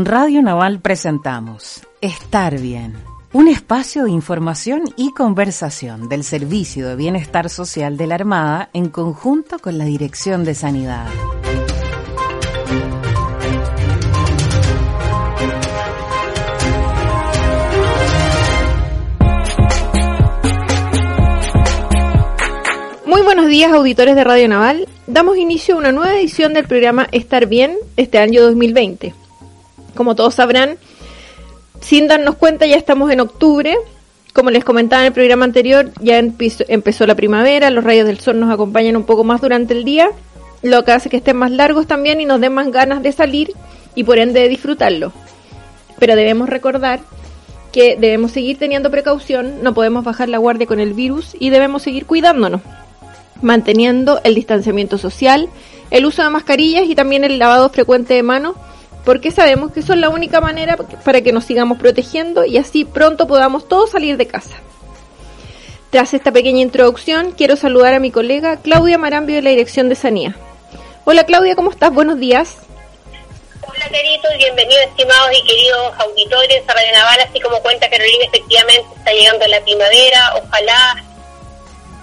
En Radio Naval presentamos Estar Bien, un espacio de información y conversación del Servicio de Bienestar Social de la Armada en conjunto con la Dirección de Sanidad. Muy buenos días auditores de Radio Naval. Damos inicio a una nueva edición del programa Estar Bien este año 2020. Como todos sabrán, sin darnos cuenta ya estamos en octubre. Como les comentaba en el programa anterior, ya empezó, la primavera, los rayos del sol nos acompañan un poco más durante el día, lo que hace que estén más largos también y nos den más ganas de salir y por ende de disfrutarlo. Pero debemos recordar que debemos seguir teniendo precaución, no podemos bajar la guardia con el virus y debemos seguir cuidándonos, manteniendo el distanciamiento social, el uso de mascarillas y también el lavado frecuente de manos porque sabemos que eso es la única manera para que nos sigamos protegiendo y así pronto podamos todos salir de casa. Tras esta pequeña introducción, quiero saludar a mi colega Claudia Marambio de la Dirección de Sanía. Hola Claudia, ¿cómo estás? Buenos días. Hola queridos, bienvenidos estimados y queridos auditores a Radio Naval, así como cuenta Carolina, efectivamente está llegando la primavera, ojalá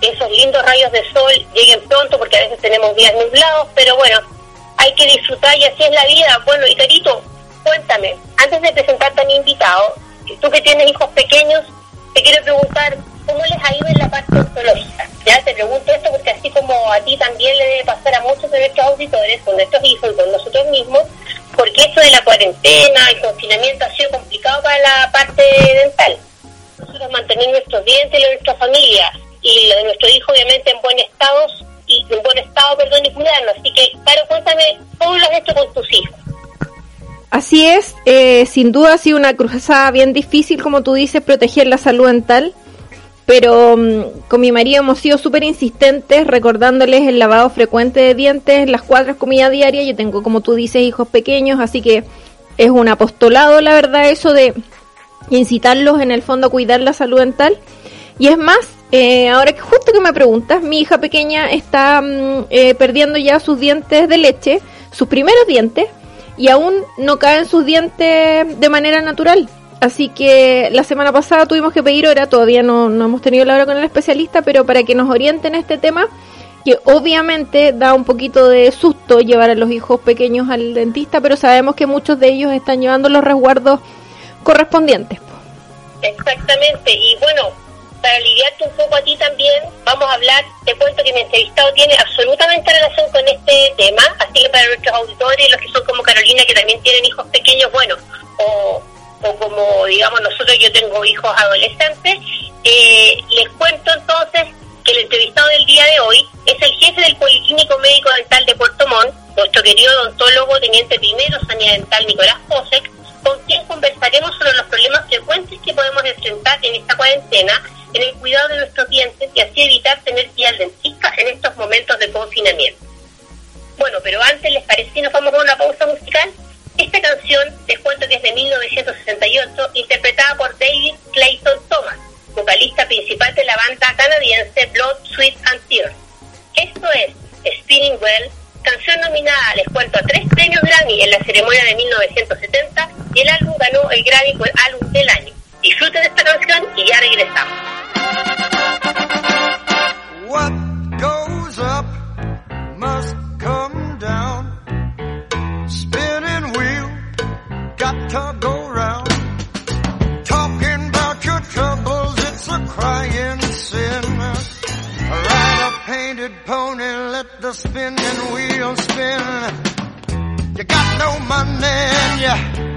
esos lindos rayos de sol lleguen pronto porque a veces tenemos días nublados, pero bueno, hay que disfrutar y así es la vida. Bueno, y Carito, cuéntame, antes de presentarte a mi invitado, tú que tienes hijos pequeños, te quiero preguntar cómo les ha ido en la parte ontológica. Ya te pregunto esto porque así como a ti también le debe pasar a muchos de nuestros auditores, con nuestros hijos y con nosotros mismos, porque esto de la cuarentena, el confinamiento ha sido complicado para la parte dental. Nosotros mantener nuestros dientes y nuestra familia y de nuestro hijo obviamente en buen estado y en buen estado, perdón, y cuidarnos. Así que, Caro, cuéntame, ¿cómo lo has hecho con tus hijos? Así es, eh, sin duda ha sido una cruzada bien difícil, como tú dices, proteger la salud dental, pero mm, con mi marido hemos sido súper insistentes recordándoles el lavado frecuente de dientes, las cuatro comidas diarias, yo tengo, como tú dices, hijos pequeños, así que es un apostolado, la verdad, eso de incitarlos en el fondo a cuidar la salud dental. Y es más, eh, ahora que justo que me preguntas, mi hija pequeña está mm, eh, perdiendo ya sus dientes de leche, sus primeros dientes, y aún no caen sus dientes de manera natural. Así que la semana pasada tuvimos que pedir hora, todavía no, no hemos tenido la hora con el especialista, pero para que nos orienten este tema, que obviamente da un poquito de susto llevar a los hijos pequeños al dentista, pero sabemos que muchos de ellos están llevando los resguardos correspondientes. Exactamente, y bueno, para aliviarte un poco a ti también, vamos a hablar, te cuento que mi entrevistado tiene absolutamente relación con este tema, así que para nuestros auditores, los que son como Carolina, que también tienen hijos pequeños, bueno, o, o como digamos nosotros, yo tengo hijos adolescentes, eh, les cuento entonces que el entrevistado del día de hoy es el jefe del Policlínico Médico Dental de Puerto Montt, nuestro querido odontólogo, teniente primero, Sanidad Dental Nicolás Posek, con quien conversaremos sobre los problemas frecuentes que podemos enfrentar en esta cuarentena en el cuidado de nuestros dientes y así evitar tener que ir al dentista en estos momentos de confinamiento. Bueno, pero antes, ¿les parece si nos vamos a una pausa musical? Esta canción, les cuento que es de 1968, interpretada por David Clayton Thomas, vocalista principal de la banda canadiense Blood, Sweat and Tears. Esto es Spinning Well, canción nominada, les cuento, a tres premios Grammy en la ceremonia de 1970 y el álbum ganó el Grammy por álbum del año. Disfruten esta canción y ya regresamos. What goes up must come down. Spinning wheel, got to go round. Talking about your troubles, it's a crying sin. Ride a painted pony, let the spinning wheel spin. You got no money and you,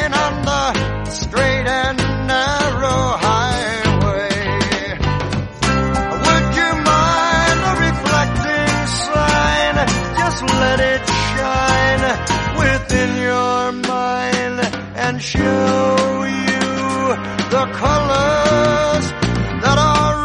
show you the colors that are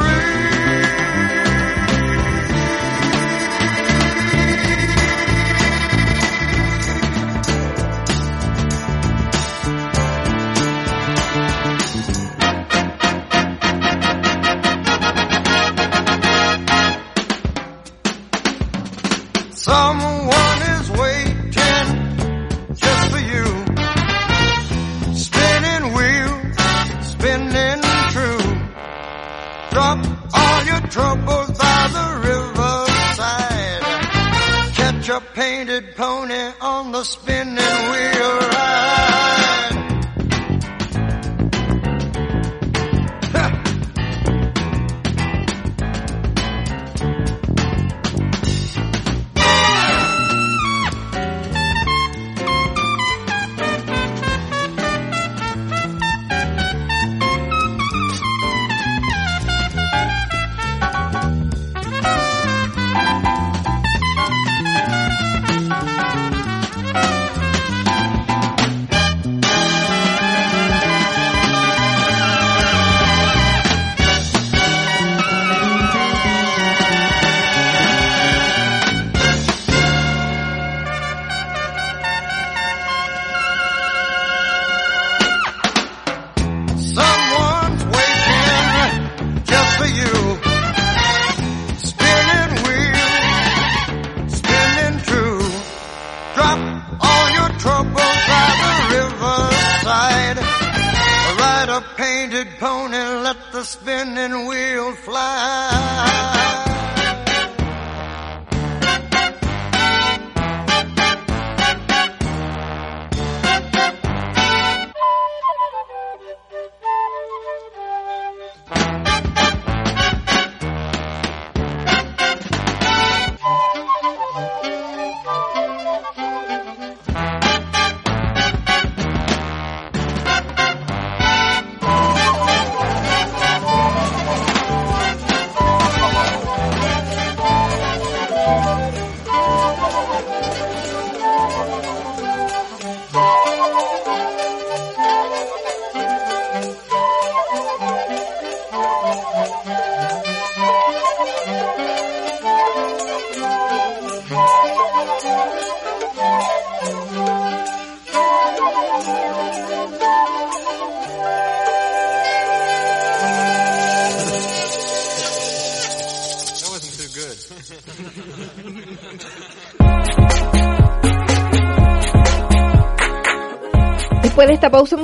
Someone on spinning wheel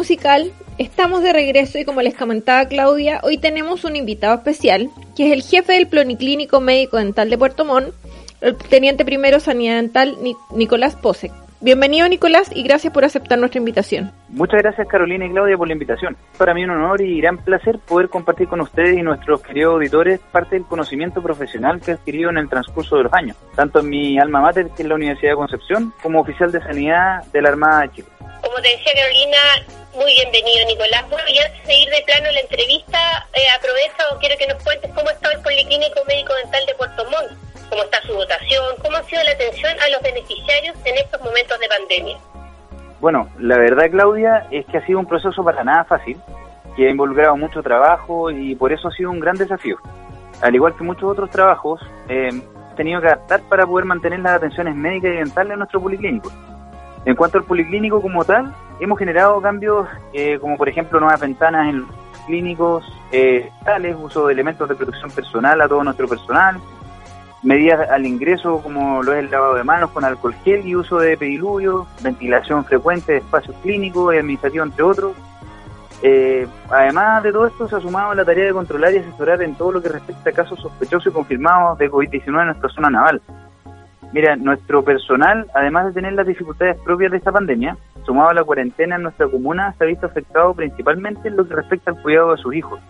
musical, estamos de regreso y como les comentaba Claudia, hoy tenemos un invitado especial, que es el jefe del Ploniclínico Médico Dental de Puerto Montt, el teniente primero Sanidad Dental Ni- Nicolás Posek. Bienvenido Nicolás y gracias por aceptar nuestra invitación. Muchas gracias Carolina y Claudia por la invitación. Para mí un honor y gran placer poder compartir con ustedes y nuestros queridos auditores parte del conocimiento profesional que he adquirido en el transcurso de los años, tanto en mi alma mater, que es la Universidad de Concepción, como oficial de sanidad de la Armada de Chile. Como te decía Carolina, muy bienvenido Nicolás. Bueno, y antes de ir de plano la entrevista, eh, aprovecho, quiero que nos cuentes cómo está el Policlínico Médico Dental de Puerto Montt, cómo está su votación, cómo ha sido la atención a los beneficiarios en estos momentos de pandemia. Bueno, la verdad Claudia es que ha sido un proceso para nada fácil, que ha involucrado mucho trabajo y por eso ha sido un gran desafío. Al igual que muchos otros trabajos, eh, tenido que adaptar para poder mantener las atenciones médicas y dentales en nuestro policlínico. En cuanto al policlínico como tal, hemos generado cambios eh, como por ejemplo nuevas ventanas en clínicos, eh, tales, uso de elementos de protección personal a todo nuestro personal, medidas al ingreso como lo es el lavado de manos con alcohol gel y uso de pediluvio, ventilación frecuente de espacios clínicos y administrativos, entre otros. Eh, además de todo esto, se ha sumado la tarea de controlar y asesorar en todo lo que respecta a casos sospechosos y confirmados de COVID-19 en nuestra zona naval. Mira, nuestro personal, además de tener las dificultades propias de esta pandemia, sumado a la cuarentena en nuestra comuna, se ha visto afectado principalmente en lo que respecta al cuidado de sus hijos.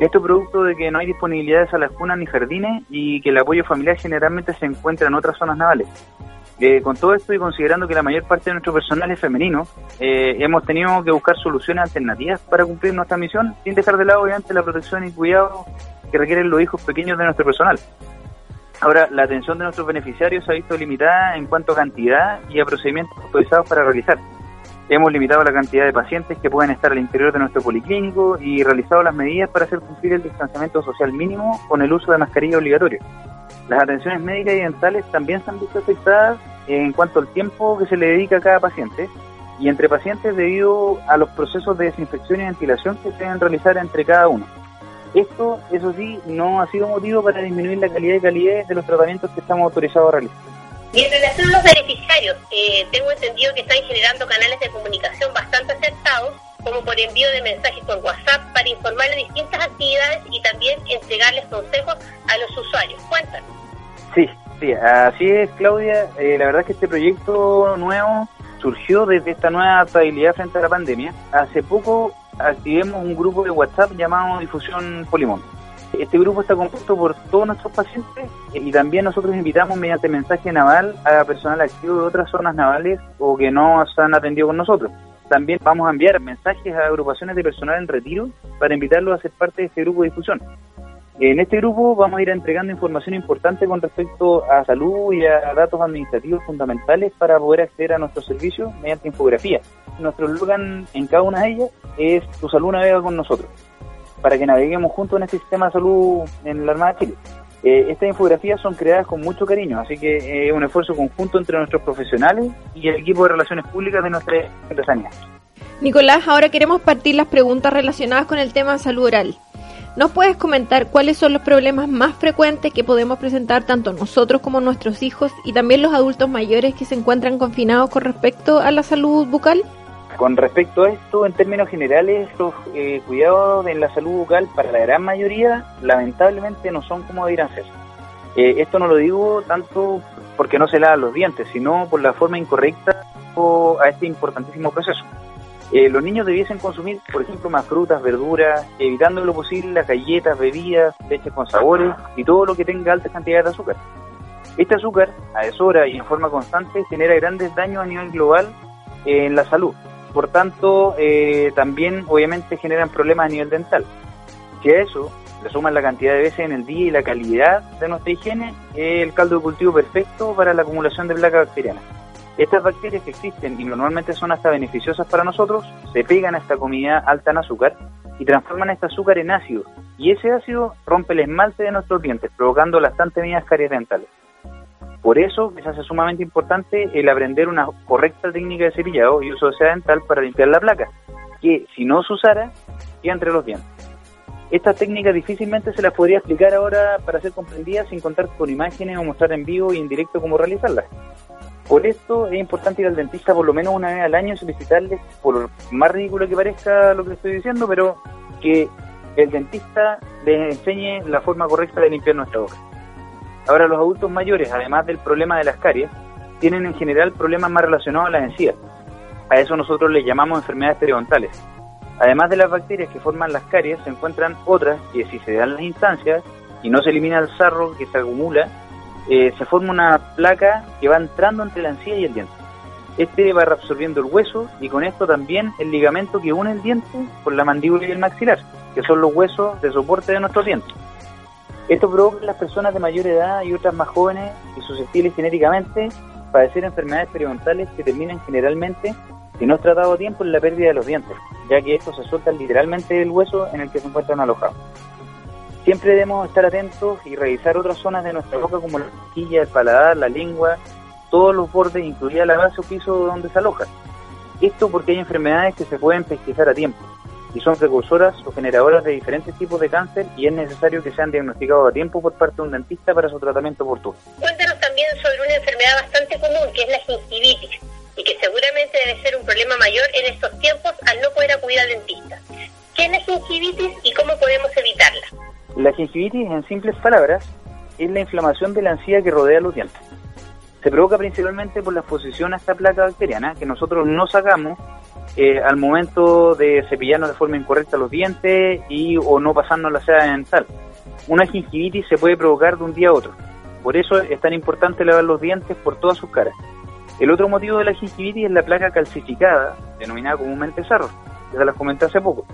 Esto producto de que no hay disponibilidad de salas cunas ni jardines y que el apoyo familiar generalmente se encuentra en otras zonas navales. Eh, con todo esto y considerando que la mayor parte de nuestro personal es femenino, eh, hemos tenido que buscar soluciones alternativas para cumplir nuestra misión sin dejar de lado obviamente la protección y cuidado que requieren los hijos pequeños de nuestro personal. Ahora, la atención de nuestros beneficiarios se ha visto limitada en cuanto a cantidad y a procedimientos autorizados para realizar. Hemos limitado la cantidad de pacientes que pueden estar al interior de nuestro policlínico y realizado las medidas para hacer cumplir el distanciamiento social mínimo con el uso de mascarilla obligatoria. Las atenciones médicas y dentales también se han visto afectadas en cuanto al tiempo que se le dedica a cada paciente y entre pacientes debido a los procesos de desinfección y ventilación que se deben realizar entre cada uno. Esto, eso sí, no ha sido motivo para disminuir la calidad y calidez de los tratamientos que estamos autorizados a realizar. Y en relación a los beneficiarios, eh, tengo entendido que están generando canales de comunicación bastante acertados, como por envío de mensajes por WhatsApp para informar de distintas actividades y también entregarles consejos a los usuarios. Cuéntanos. Sí, sí, así es, Claudia. Eh, la verdad es que este proyecto nuevo surgió desde esta nueva estabilidad frente a la pandemia. Hace poco activemos un grupo de WhatsApp llamado Difusión Polimón. Este grupo está compuesto por todos nuestros pacientes y también nosotros invitamos mediante mensaje naval a personal activo de otras zonas navales o que no se han atendido con nosotros. También vamos a enviar mensajes a agrupaciones de personal en retiro para invitarlos a ser parte de este grupo de difusión. En este grupo vamos a ir entregando información importante con respecto a salud y a datos administrativos fundamentales para poder acceder a nuestros servicios mediante infografía. Nuestro slogan en cada una de ellas es Tu salud navega con nosotros, para que naveguemos juntos en este sistema de salud en la Armada de Chile. Eh, estas infografías son creadas con mucho cariño, así que es un esfuerzo conjunto entre nuestros profesionales y el equipo de relaciones públicas de nuestra empresa. Nicolás, ahora queremos partir las preguntas relacionadas con el tema salud oral. ¿Nos puedes comentar cuáles son los problemas más frecuentes que podemos presentar tanto nosotros como nuestros hijos y también los adultos mayores que se encuentran confinados con respecto a la salud bucal? Con respecto a esto, en términos generales, los eh, cuidados en la salud bucal para la gran mayoría lamentablemente no son como deberían ser. Eh, esto no lo digo tanto porque no se lavan los dientes, sino por la forma incorrecta a este importantísimo proceso. Eh, los niños debiesen consumir, por ejemplo, más frutas, verduras, evitando lo posible las galletas, bebidas, leches con sabores y todo lo que tenga altas cantidades de azúcar. Este azúcar, a deshora y en forma constante, genera grandes daños a nivel global en la salud. Por tanto, eh, también obviamente generan problemas a nivel dental. Si a eso le suman la cantidad de veces en el día y la calidad de nuestra higiene, es el caldo de cultivo perfecto para la acumulación de placa bacteriana. Estas bacterias que existen y normalmente son hasta beneficiosas para nosotros, se pegan a esta comida alta en azúcar y transforman este azúcar en ácido. Y ese ácido rompe el esmalte de nuestros dientes, provocando las tan temidas caries dentales. Por eso se hace sumamente importante el aprender una correcta técnica de cepillado y uso de seda dental para limpiar la placa, que si no se usara, queda entre los dientes. Estas técnicas difícilmente se las podría explicar ahora para ser comprendidas sin contar con imágenes o mostrar en vivo y en directo cómo realizarlas. Por esto es importante ir al dentista por lo menos una vez al año y solicitarle, por más ridículo que parezca lo que estoy diciendo, pero que el dentista les enseñe la forma correcta de limpiar nuestra boca. Ahora, los adultos mayores, además del problema de las caries, tienen en general problemas más relacionados a las encías. A eso nosotros les llamamos enfermedades periodontales. Además de las bacterias que forman las caries, se encuentran otras que si se dan las instancias y no se elimina el sarro que se acumula, eh, se forma una placa que va entrando entre la encía y el diente. Este va reabsorbiendo el hueso y con esto también el ligamento que une el diente con la mandíbula y el maxilar, que son los huesos de soporte de nuestros dientes. Esto provoca en las personas de mayor edad y otras más jóvenes y susceptibles genéticamente padecer enfermedades periodontales que terminan generalmente, si no es tratado a tiempo, en la pérdida de los dientes, ya que estos se sueltan literalmente del hueso en el que se encuentran alojados. Siempre debemos estar atentos y revisar otras zonas de nuestra boca como la quilla, el paladar, la lengua, todos los bordes, incluida la base o piso donde se aloja. Esto porque hay enfermedades que se pueden pesquisar a tiempo y son precursoras o generadoras de diferentes tipos de cáncer y es necesario que sean diagnosticados a tiempo por parte de un dentista para su tratamiento oportuno. Cuéntanos también sobre una enfermedad bastante común que es la gingivitis y que seguramente debe ser un problema mayor en estos tiempos al no poder acudir al dentista. ¿Qué es la gingivitis La gingivitis, en simples palabras, es la inflamación de la encía que rodea los dientes. Se provoca principalmente por la exposición a esta placa bacteriana que nosotros no sacamos eh, al momento de cepillarnos de forma incorrecta los dientes y o no pasarnos la seda dental. Una gingivitis se puede provocar de un día a otro. Por eso es tan importante lavar los dientes por todas sus caras. El otro motivo de la gingivitis es la placa calcificada, denominada comúnmente sarro, se las comenté hace poco.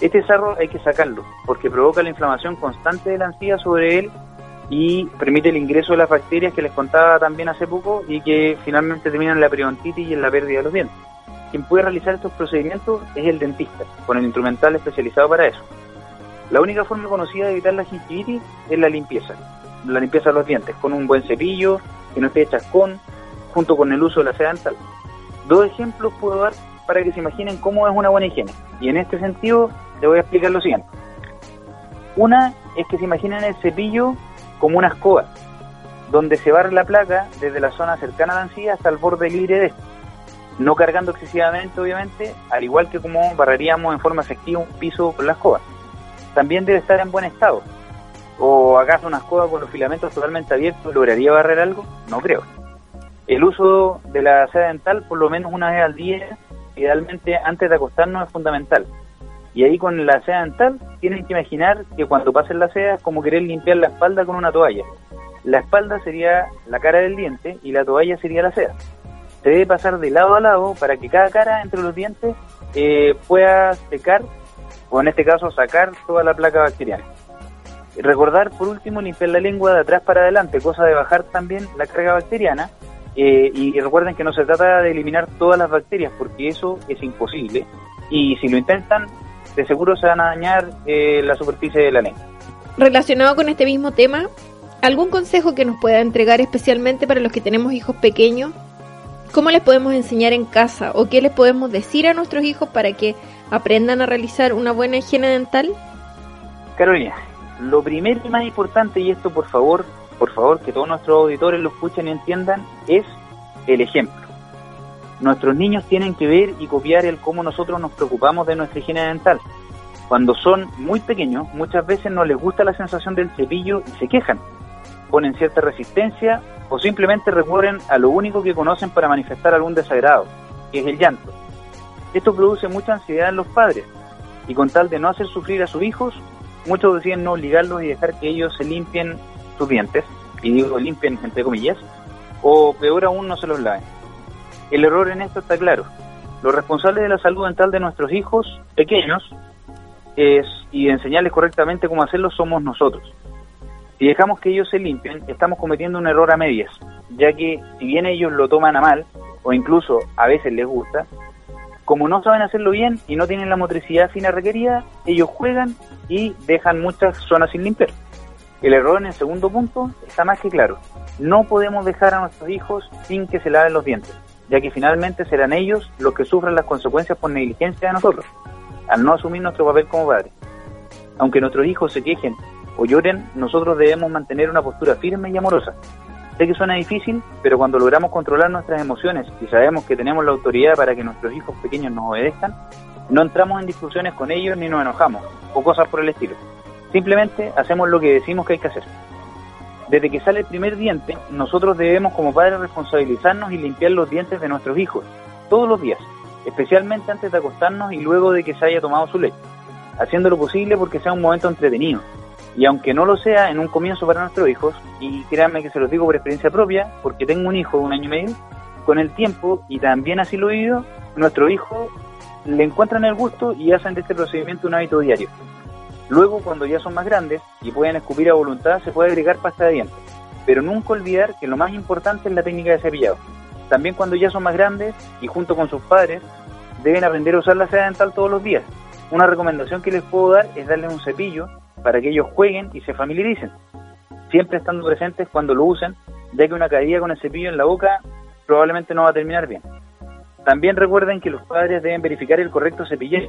Este sarro hay que sacarlo porque provoca la inflamación constante de la encía sobre él y permite el ingreso de las bacterias que les contaba también hace poco y que finalmente terminan la periodontitis y en la pérdida de los dientes. Quien puede realizar estos procedimientos es el dentista, con el instrumental especializado para eso. La única forma conocida de evitar la gingivitis es la limpieza, la limpieza de los dientes, con un buen cepillo, que no esté chascón, junto con el uso de la seda dental. Dos ejemplos puedo dar para que se imaginen cómo es una buena higiene. Y en este sentido, le voy a explicar lo siguiente. Una es que se imaginen el cepillo como una escoba, donde se barre la placa desde la zona cercana a la encía hasta el borde libre de no cargando excesivamente, obviamente, al igual que como barreríamos en forma efectiva un piso con la escoba. También debe estar en buen estado. ¿O acaso una escoba con los filamentos totalmente abiertos lograría barrer algo? No creo. El uso de la seda dental por lo menos una vez al día, idealmente antes de acostarnos, es fundamental. Y ahí con la seda dental tienen que imaginar que cuando pasen la seda es como querer limpiar la espalda con una toalla. La espalda sería la cara del diente y la toalla sería la seda. Se debe pasar de lado a lado para que cada cara entre los dientes eh, pueda secar o en este caso sacar toda la placa bacteriana. Recordar por último limpiar la lengua de atrás para adelante, cosa de bajar también la carga bacteriana eh, y recuerden que no se trata de eliminar todas las bacterias porque eso es imposible y si lo intentan de seguro se van a dañar eh, la superficie de la lengua. Relacionado con este mismo tema, ¿algún consejo que nos pueda entregar especialmente para los que tenemos hijos pequeños? ¿Cómo les podemos enseñar en casa o qué les podemos decir a nuestros hijos para que aprendan a realizar una buena higiene dental? Carolina, lo primero y más importante, y esto por favor, por favor, que todos nuestros auditores lo escuchen y entiendan, es el ejemplo. Nuestros niños tienen que ver y copiar el cómo nosotros nos preocupamos de nuestra higiene dental. Cuando son muy pequeños, muchas veces no les gusta la sensación del cepillo y se quejan. Ponen cierta resistencia o simplemente recurren a lo único que conocen para manifestar algún desagrado, que es el llanto. Esto produce mucha ansiedad en los padres y con tal de no hacer sufrir a sus hijos, muchos deciden no obligarlos y dejar que ellos se limpien sus dientes, y digo limpien entre comillas, o peor aún no se los laven. El error en esto está claro. Los responsables de la salud dental de nuestros hijos pequeños es, y de enseñarles correctamente cómo hacerlo somos nosotros. Si dejamos que ellos se limpien, estamos cometiendo un error a medias, ya que si bien ellos lo toman a mal, o incluso a veces les gusta, como no saben hacerlo bien y no tienen la motricidad fina requerida, ellos juegan y dejan muchas zonas sin limpiar. El error en el segundo punto está más que claro. No podemos dejar a nuestros hijos sin que se laven los dientes, ya que finalmente serán ellos los que sufren las consecuencias por negligencia de nosotros, al no asumir nuestro papel como padres. Aunque nuestros hijos se quejen o lloren, nosotros debemos mantener una postura firme y amorosa. Sé que suena difícil, pero cuando logramos controlar nuestras emociones y sabemos que tenemos la autoridad para que nuestros hijos pequeños nos obedezcan, no entramos en discusiones con ellos ni nos enojamos, o cosas por el estilo. Simplemente hacemos lo que decimos que hay que hacer. Desde que sale el primer diente, nosotros debemos como padres responsabilizarnos y limpiar los dientes de nuestros hijos, todos los días, especialmente antes de acostarnos y luego de que se haya tomado su leche, haciendo lo posible porque sea un momento entretenido. Y aunque no lo sea en un comienzo para nuestros hijos, y créanme que se los digo por experiencia propia, porque tengo un hijo de un año y medio, con el tiempo, y también así lo he vivido, nuestro hijo le encuentran el gusto y hacen de este procedimiento un hábito diario. Luego, cuando ya son más grandes y pueden escupir a voluntad, se puede agregar pasta de dientes. Pero nunca olvidar que lo más importante es la técnica de cepillado. También cuando ya son más grandes y junto con sus padres, deben aprender a usar la seda dental todos los días. Una recomendación que les puedo dar es darles un cepillo para que ellos jueguen y se familiaricen. Siempre estando presentes cuando lo usen, ya que una caída con el cepillo en la boca probablemente no va a terminar bien. También recuerden que los padres deben verificar el correcto cepillado.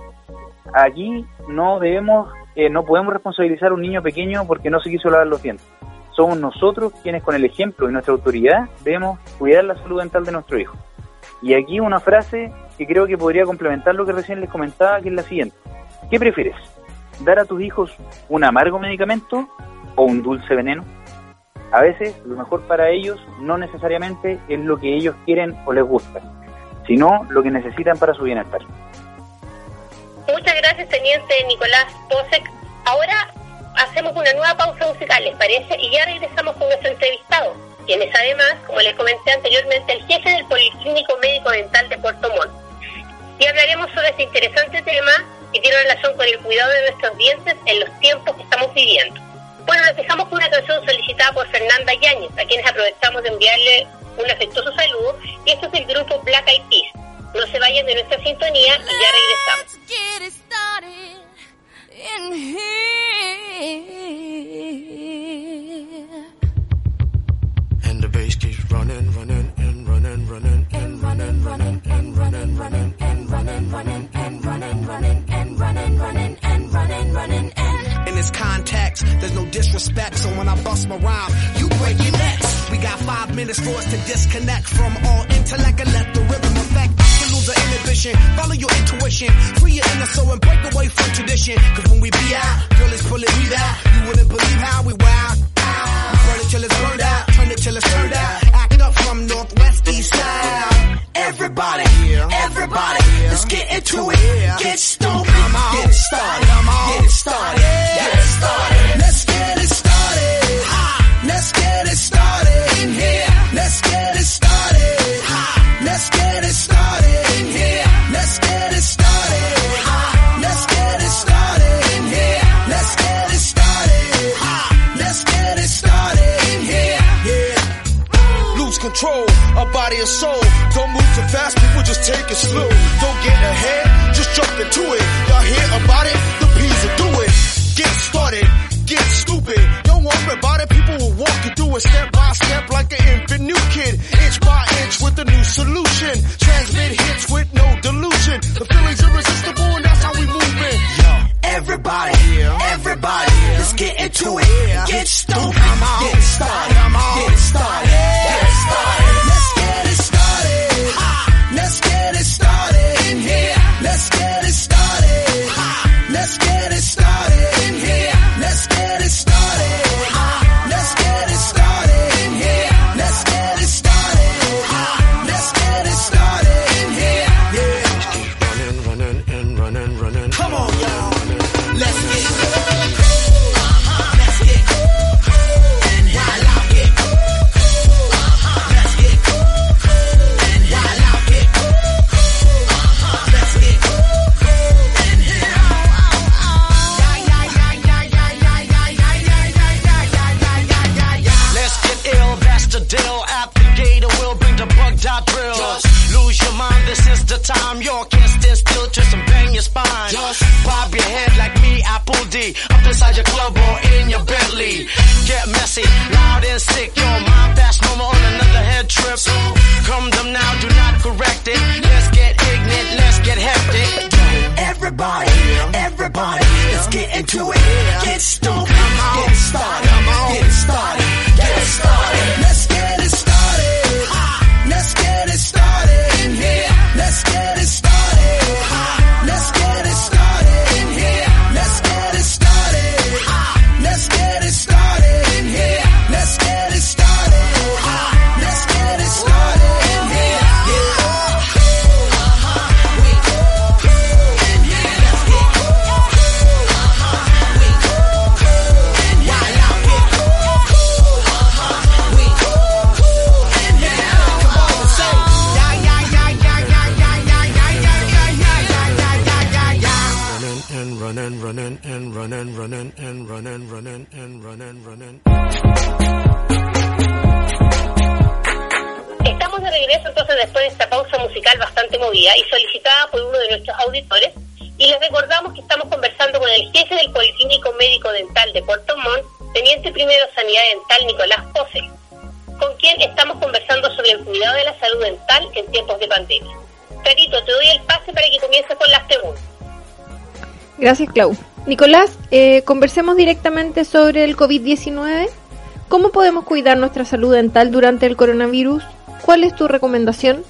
Aquí no debemos, eh, no podemos responsabilizar a un niño pequeño porque no se quiso lavar los dientes. Somos nosotros quienes con el ejemplo y nuestra autoridad debemos cuidar la salud dental de nuestro hijo. Y aquí una frase que creo que podría complementar lo que recién les comentaba, que es la siguiente. ¿Qué prefieres? ¿Dar a tus hijos un amargo medicamento o un dulce veneno? A veces lo mejor para ellos no necesariamente es lo que ellos quieren o les gusta, sino lo que necesitan para su bienestar. Teniente Nicolás Posek. Ahora hacemos una nueva pausa musical, ¿les parece? Y ya regresamos con nuestro entrevistado, quien es además, como les comenté anteriormente, el jefe del Policlínico Médico Dental de Puerto Montt. Y hablaremos sobre este interesante tema que tiene relación con el cuidado de nuestros dientes en los tiempos que estamos viviendo. Bueno, nos dejamos con una canción solicitada por Fernanda Yáñez, a quienes aprovechamos de enviarle un afectuoso saludo, y esto es el grupo Black Eyed Peas. No se vayan de nuestra sintonía y ya regresamos. And the bass keeps running, running, and running, running, and running, running, and running, running, and running, running, and running, running, and running, running, and running, running, and. And it's context. There's no disrespect, so when I bust my rhyme, you break your necks. We got five minutes for us to disconnect from all intellect and let the rhythm affect. Lose the inhibition, follow your intuition, free your inner soul and break away from tradition. Cause when we be out, girl, it's pulling me out. You wouldn't believe how we wow. We burn it till it's burned out, turn it till it's turned out. Act up from northwest east side. Everybody, everybody, let's get into it. Get stupid, get it started, get it started, get it started. Control of body and soul. Don't move too fast, people just take it slow. Don't get ahead, just jump into it. Y'all hear about it? The P's will do it. Get started, get stupid. Don't worry about it, people will walk you through it step by step like an infant new kid. Inch by inch with a new solution. Transmit hits with no delusion. The feeling's irresistible and that's how we move it. Everybody, everybody, let's get into it. Get stupid, get started, Dental Nicolás Pose, con quien estamos conversando sobre el cuidado de la salud dental en tiempos de pandemia. Carito, te doy el pase para que comiences con las preguntas. Gracias, Clau. Nicolás, eh, conversemos directamente sobre el COVID-19. ¿Cómo podemos cuidar nuestra salud dental durante el coronavirus? ¿Cuál es tu recomendación?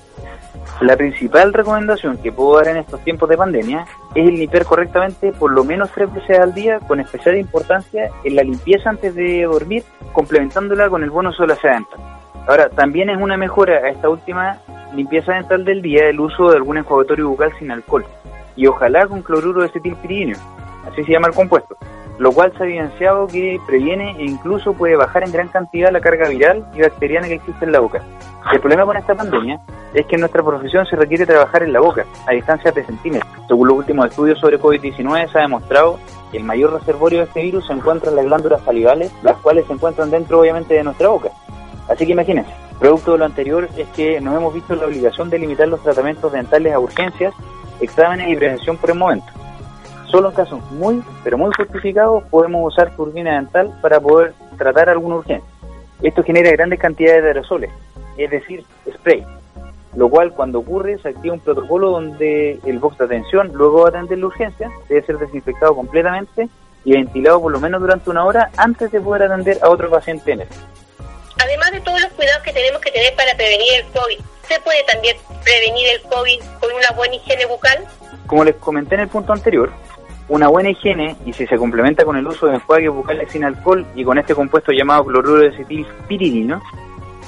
La principal recomendación que puedo dar en estos tiempos de pandemia es el limpiar correctamente por lo menos tres veces al día, con especial importancia en la limpieza antes de dormir, complementándola con el la seda dental. Ahora, también es una mejora a esta última limpieza dental del día el uso de algún enjuagatorio bucal sin alcohol, y ojalá con cloruro de acetilpiridino, así se llama el compuesto, lo cual se ha evidenciado que previene e incluso puede bajar en gran cantidad la carga viral y bacteriana que existe en la boca. El problema con esta pandemia es que en nuestra profesión se requiere trabajar en la boca, a distancia de centímetros. Según los últimos estudios sobre COVID-19 se ha demostrado que el mayor reservorio de este virus se encuentra en las glándulas salivales, las cuales se encuentran dentro obviamente de nuestra boca. Así que imagínense, producto de lo anterior es que nos hemos visto la obligación de limitar los tratamientos dentales a urgencias, exámenes y prevención por el momento. Solo en casos muy, pero muy justificados podemos usar turbina dental para poder tratar alguna urgencia. Esto genera grandes cantidades de aerosoles, es decir, spray, lo cual cuando ocurre se activa un protocolo donde el box de atención luego de atender la urgencia debe ser desinfectado completamente y ventilado por lo menos durante una hora antes de poder atender a otro paciente en él. Además de todos los cuidados que tenemos que tener para prevenir el COVID, ¿se puede también prevenir el COVID con una buena higiene bucal? Como les comenté en el punto anterior, una buena higiene, y si se complementa con el uso de enjuagues bucales sin alcohol y con este compuesto llamado cloruro de acetilpiridino,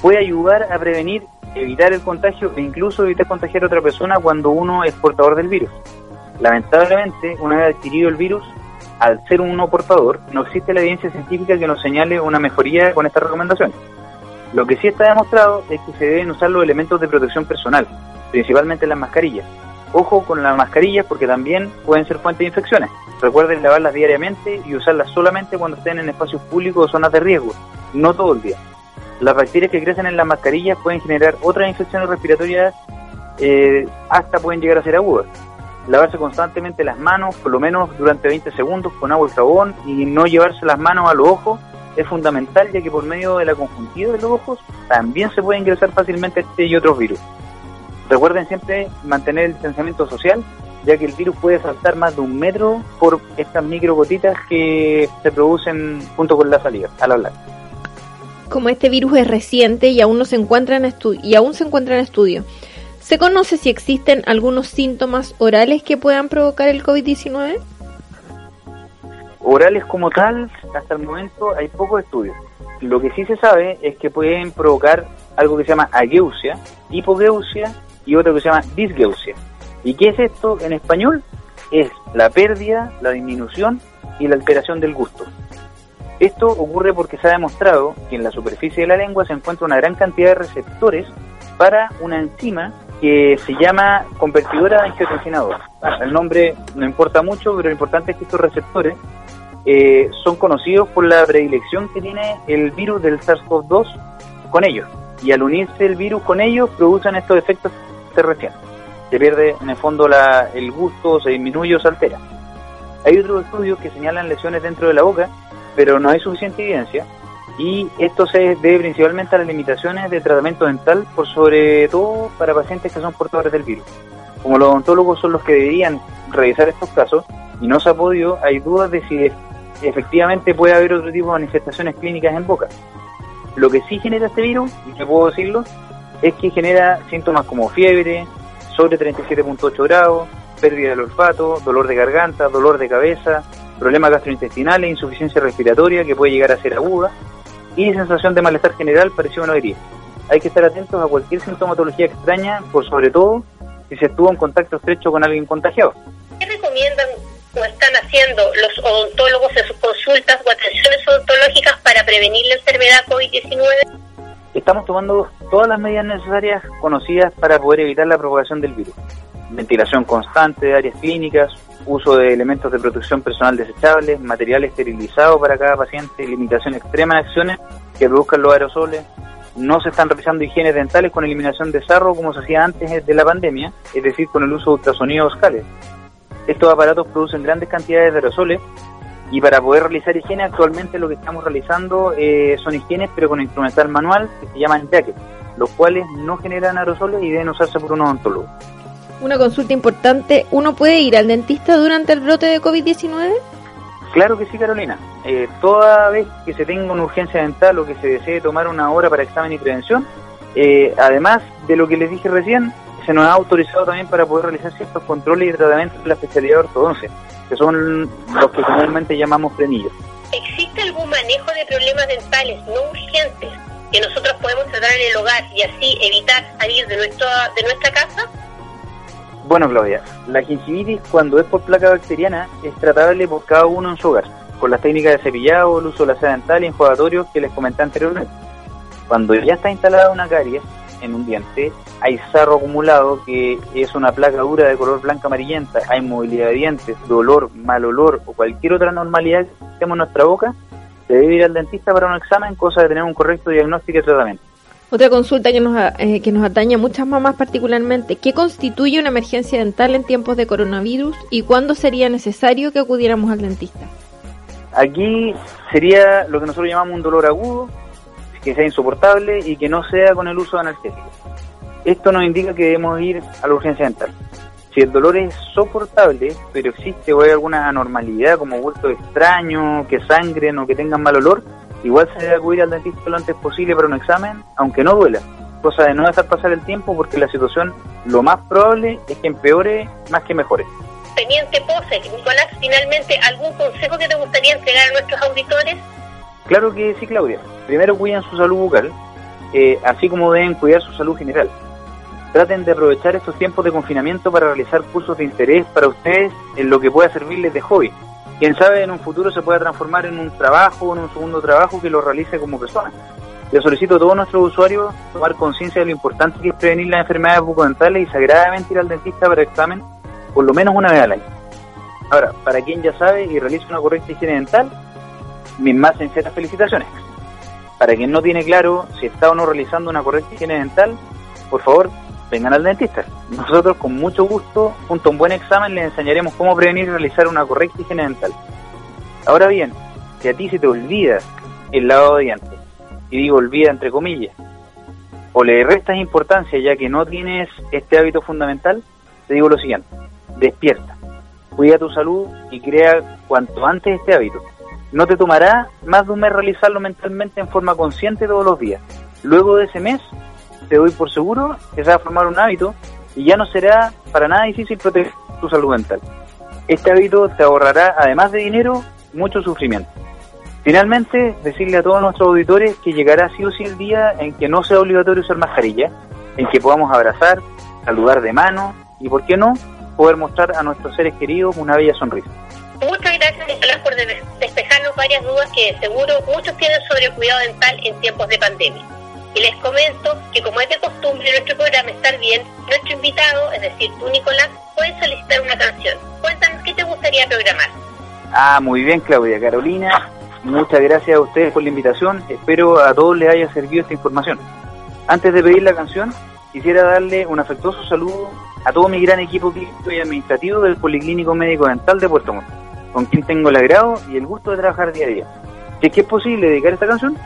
puede ayudar a prevenir, evitar el contagio e incluso evitar contagiar a otra persona cuando uno es portador del virus. Lamentablemente, una vez adquirido el virus, al ser uno portador, no existe la evidencia científica que nos señale una mejoría con estas recomendaciones. Lo que sí está demostrado es que se deben usar los elementos de protección personal, principalmente las mascarillas, Ojo con las mascarillas porque también pueden ser fuente de infecciones. Recuerden lavarlas diariamente y usarlas solamente cuando estén en espacios públicos o zonas de riesgo, no todo el día. Las bacterias que crecen en las mascarillas pueden generar otras infecciones respiratorias, eh, hasta pueden llegar a ser agudas. Lavarse constantemente las manos, por lo menos durante 20 segundos, con agua y jabón, y no llevarse las manos a los ojos es fundamental, ya que por medio de la conjuntiva de los ojos también se puede ingresar fácilmente este y otros virus. Recuerden siempre mantener el distanciamiento social, ya que el virus puede saltar más de un metro por estas microgotitas que se producen junto con la saliva al hablar. Como este virus es reciente y aún no se encuentra en y aún se encuentra en estudio, ¿se conoce si existen algunos síntomas orales que puedan provocar el COVID-19? Orales como tal, hasta el momento hay pocos estudios. Lo que sí se sabe es que pueden provocar algo que se llama ageusia, hipogeusia y otro que se llama disgeusia. ¿Y qué es esto en español? Es la pérdida, la disminución y la alteración del gusto. Esto ocurre porque se ha demostrado que en la superficie de la lengua se encuentra una gran cantidad de receptores para una enzima que se llama convertidora de angiotensina 2. Ah, el nombre no importa mucho, pero lo importante es que estos receptores eh, son conocidos por la predilección que tiene el virus del SARS-CoV-2 con ellos. Y al unirse el virus con ellos, producen estos efectos recién. Se pierde en el fondo el gusto, se disminuye o se altera. Hay otros estudios que señalan lesiones dentro de la boca, pero no hay suficiente evidencia. Y esto se debe principalmente a las limitaciones de tratamiento dental, por sobre todo para pacientes que son portadores del virus. Como los odontólogos son los que deberían revisar estos casos y no se ha podido, hay dudas de si efectivamente puede haber otro tipo de manifestaciones clínicas en boca. Lo que sí genera este virus, y que puedo decirlo, es que genera síntomas como fiebre, sobre 37.8 grados, pérdida del olfato, dolor de garganta, dolor de cabeza, problemas gastrointestinales, insuficiencia respiratoria que puede llegar a ser aguda y sensación de malestar general parecido a una herida. Hay que estar atentos a cualquier sintomatología extraña, por sobre todo si se estuvo en contacto estrecho con alguien contagiado. ¿Qué recomiendan o están haciendo los odontólogos en sus consultas o atenciones odontológicas para prevenir la enfermedad COVID-19? Estamos tomando todas las medidas necesarias conocidas para poder evitar la propagación del virus. Ventilación constante de áreas clínicas, uso de elementos de protección personal desechables, material esterilizado para cada paciente, limitación extrema de acciones que produzcan los aerosoles. No se están realizando higienes dentales con eliminación de sarro como se hacía antes de la pandemia, es decir, con el uso de ultrasonidos. Estos aparatos producen grandes cantidades de aerosoles y para poder realizar higiene actualmente lo que estamos realizando eh, son higienes pero con instrumental manual que se llaman jackets, los cuales no generan aerosoles y deben usarse por un odontólogo. Una consulta importante, ¿uno puede ir al dentista durante el brote de COVID-19? Claro que sí, Carolina. Eh, toda vez que se tenga una urgencia dental o que se desee tomar una hora para examen y prevención, eh, además de lo que les dije recién, se nos ha autorizado también para poder realizar ciertos controles y tratamientos de la especialidad de ortodoncia, que son los que comúnmente llamamos frenillos. ¿Existe algún manejo de problemas dentales no urgentes que nosotros podemos tratar en el hogar y así evitar salir de, nuestro, de nuestra casa? Bueno, Claudia, la gingivitis cuando es por placa bacteriana es tratable por cada uno en su hogar, con las técnicas de cepillado, el uso de la seda dental y enjuagatorios que les comenté anteriormente. Cuando ya está instalada una caries en un diente, hay sarro acumulado que es una placa dura de color blanca amarillenta, hay movilidad de dientes, dolor, mal olor o cualquier otra normalidad que tenemos en nuestra boca, se debe ir al dentista para un examen, cosa de tener un correcto diagnóstico y tratamiento. Otra consulta que nos, eh, que nos atañe a muchas mamás particularmente, ¿qué constituye una emergencia dental en tiempos de coronavirus y cuándo sería necesario que acudiéramos al dentista? Aquí sería lo que nosotros llamamos un dolor agudo, que sea insoportable y que no sea con el uso de analgésicos. Esto nos indica que debemos ir a la urgencia dental. Si el dolor es soportable, pero existe o hay alguna anormalidad como vuelto extraño, que sangren o que tengan mal olor, igual se debe acudir al dentista lo antes posible para un examen, aunque no duela. Cosa de no dejar pasar el tiempo porque la situación lo más probable es que empeore más que mejore. Teniente Pose, Nicolás, finalmente, ¿algún consejo que te gustaría entregar a nuestros auditores? Claro que sí, Claudia. Primero cuiden su salud bucal, eh, así como deben cuidar su salud general. Traten de aprovechar estos tiempos de confinamiento para realizar cursos de interés para ustedes en lo que pueda servirles de hobby. Quién sabe en un futuro se pueda transformar en un trabajo o en un segundo trabajo que lo realice como persona. Le solicito a todos nuestros usuarios tomar conciencia de lo importante que es prevenir las enfermedades bucodentales y sagradamente ir al dentista para examen por lo menos una vez al año. Ahora, para quien ya sabe y realiza una correcta higiene dental, mis más sinceras felicitaciones. Para quien no tiene claro si está o no realizando una correcta higiene dental, por favor, vengan al dentista. Nosotros con mucho gusto, junto a un buen examen, les enseñaremos cómo prevenir y realizar una correcta higiene dental. Ahora bien, si a ti se te olvida el lavado de dientes, y digo olvida entre comillas, o le restas importancia ya que no tienes este hábito fundamental, te digo lo siguiente, despierta, cuida tu salud y crea cuanto antes este hábito. No te tomará más de un mes realizarlo mentalmente en forma consciente todos los días. Luego de ese mes, te doy por seguro que se va a formar un hábito y ya no será para nada difícil proteger tu salud mental. Este hábito te ahorrará, además de dinero, mucho sufrimiento. Finalmente, decirle a todos nuestros auditores que llegará sí o sí el día en que no sea obligatorio usar mascarilla, en que podamos abrazar, saludar de mano y, ¿por qué no?, poder mostrar a nuestros seres queridos una bella sonrisa. Muchas gracias, Nicolás, por de- despejarnos varias dudas que seguro muchos tienen sobre el cuidado dental en tiempos de pandemia. Y les comento que, como es de costumbre nuestro programa Estar Bien, nuestro invitado, es decir, tú, Nicolás, puedes solicitar una canción. Cuéntanos qué te gustaría programar. Ah, muy bien, Claudia. Carolina, muchas gracias a ustedes por la invitación. Espero a todos les haya servido esta información. Antes de pedir la canción, quisiera darle un afectuoso saludo a todo mi gran equipo clínico y administrativo del Policlínico Médico Dental de Puerto Montt, con quien tengo el agrado y el gusto de trabajar día a día. Si es que es posible dedicar esta canción,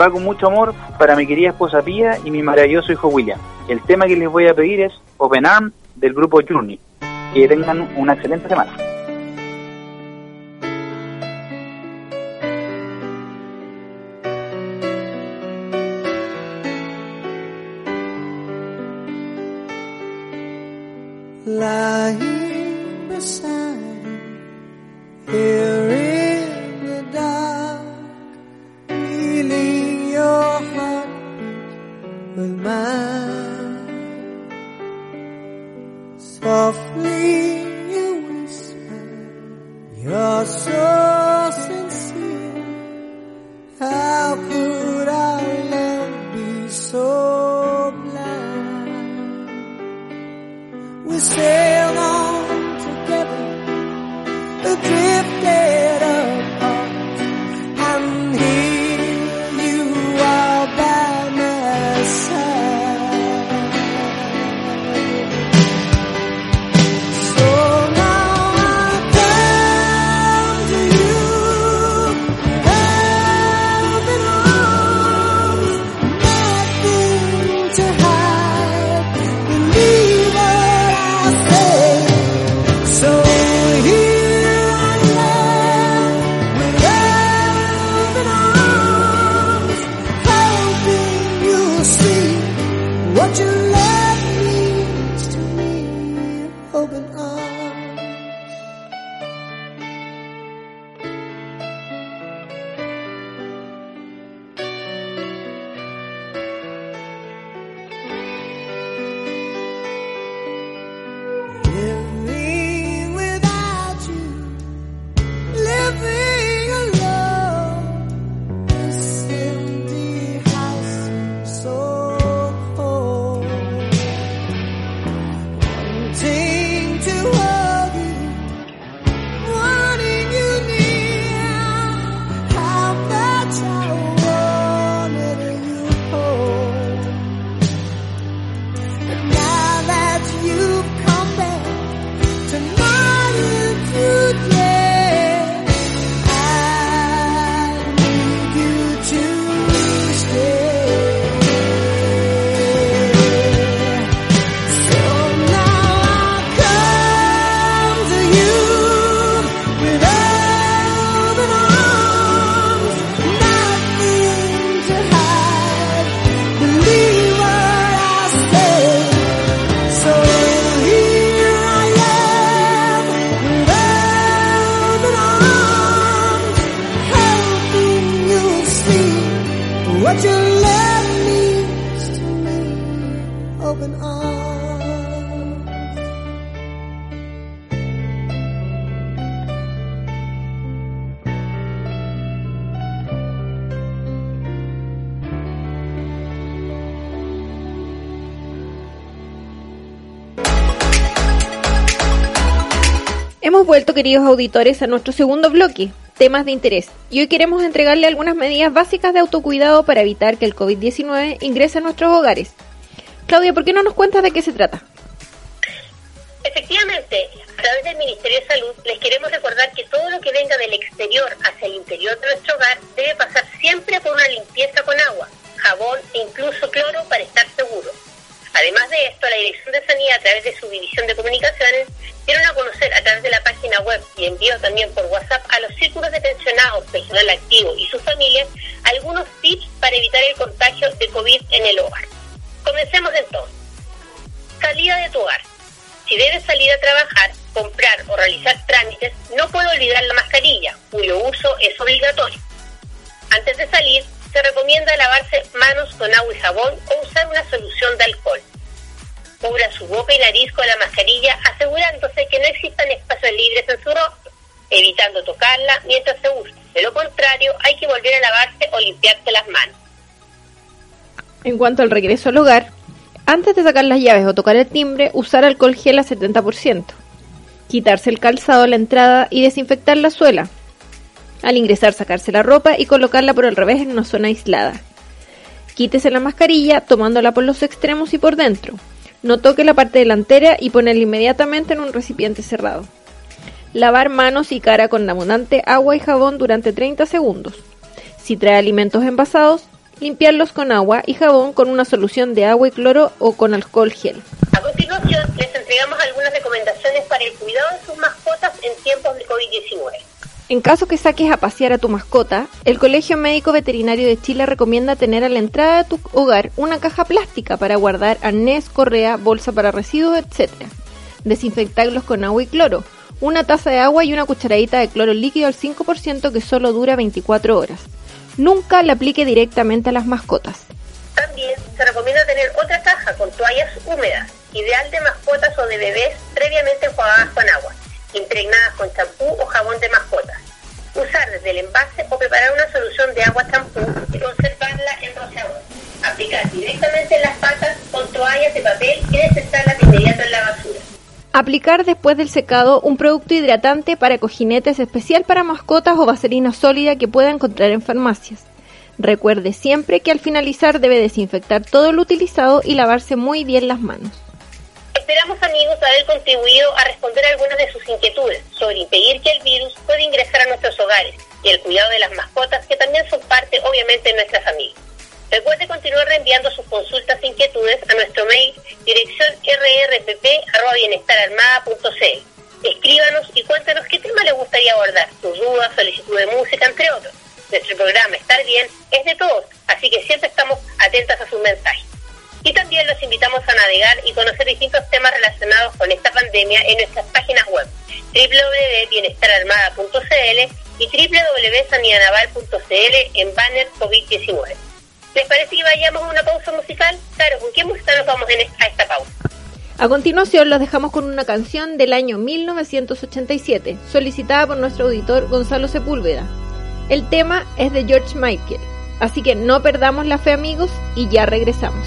va con mucho amor para mi querida esposa Pía y mi maravilloso hijo William. El tema que les voy a pedir es Open Arm del grupo Journey. Que tengan una excelente semana. Queridos auditores, a nuestro segundo bloque, temas de interés. Y hoy queremos entregarle algunas medidas básicas de autocuidado para evitar que el COVID-19 ingrese a nuestros hogares. Claudia, ¿por qué no nos cuentas de qué se trata? Efectivamente, a través del Ministerio de Salud les queremos recordar que todo lo que venga del exterior hacia el interior de nuestro hogar debe pasar siempre por una limpieza con agua, jabón e incluso cloro para estar seguro. Además de esto, la Dirección de Sanidad, a través de su División de Comunicaciones, dieron a conocer a través de la página web y envío también por WhatsApp a los círculos de pensionados, personal activo y sus familias algunos tips para evitar el contagio de COVID en el hogar. Comencemos entonces. Salida de tu hogar. Si debes salir a trabajar, comprar o realizar trámites, no puede olvidar la mascarilla, cuyo uso es obligatorio. Antes de salir, se recomienda lavarse manos con agua y jabón o usar una solución de alcohol. Cubra su boca y nariz con la mascarilla, asegurándose que no existan espacios libres en su rostro, evitando tocarla mientras se usa. De lo contrario, hay que volver a lavarse o limpiarse las manos. En cuanto al regreso al hogar, antes de sacar las llaves o tocar el timbre, usar alcohol gel a 70%. Quitarse el calzado a la entrada y desinfectar la suela. Al ingresar, sacarse la ropa y colocarla por el revés en una zona aislada. Quítese la mascarilla tomándola por los extremos y por dentro. No toque la parte delantera y ponerla inmediatamente en un recipiente cerrado. Lavar manos y cara con abundante agua y jabón durante 30 segundos. Si trae alimentos envasados, limpiarlos con agua y jabón con una solución de agua y cloro o con alcohol gel. A continuación, les entregamos algunas recomendaciones para el cuidado de sus mascotas en tiempos de COVID-19. En caso que saques a pasear a tu mascota, el Colegio Médico Veterinario de Chile recomienda tener a la entrada de tu hogar una caja plástica para guardar arnés, correa, bolsa para residuos, etc. Desinfectarlos con agua y cloro, una taza de agua y una cucharadita de cloro líquido al 5% que solo dura 24 horas. Nunca le aplique directamente a las mascotas. También se recomienda tener otra caja con toallas húmedas, ideal de mascotas o de bebés previamente enjuagadas con agua, impregnadas con champú o jabón de mascotas. Usar desde el envase o preparar una solución de agua champú y conservarla en rociador. Aplicar directamente en las patas con toallas de papel y desecharlas de inmediato en la basura. Aplicar después del secado un producto hidratante para cojinetes especial para mascotas o vaselina sólida que pueda encontrar en farmacias. Recuerde siempre que al finalizar debe desinfectar todo lo utilizado y lavarse muy bien las manos. Esperamos amigos haber contribuido a responder algunas de sus inquietudes sobre impedir que el virus pueda ingresar a nuestros hogares y el cuidado de las mascotas que también son parte obviamente de nuestra familia. Recuerde continuar reenviando sus consultas e inquietudes a nuestro mail dirección rrpp.bienestararmada.cl. Escríbanos y cuéntanos qué tema les gustaría abordar, sus dudas, solicitud de música, entre otros. Nuestro programa Estar Bien es de todos, así que siempre estamos atentas a sus mensajes. Y también los invitamos a navegar y conocer distintos temas relacionados con esta pandemia en nuestras páginas web www.bienestararmada.cl y www.sanidadnaval.cl en banner COVID-19. ¿Les parece que vayamos a una pausa musical? Claro, ¿con qué música nos vamos en es- a esta pausa? A continuación los dejamos con una canción del año 1987, solicitada por nuestro auditor Gonzalo Sepúlveda. El tema es de George Michael, así que no perdamos la fe amigos y ya regresamos.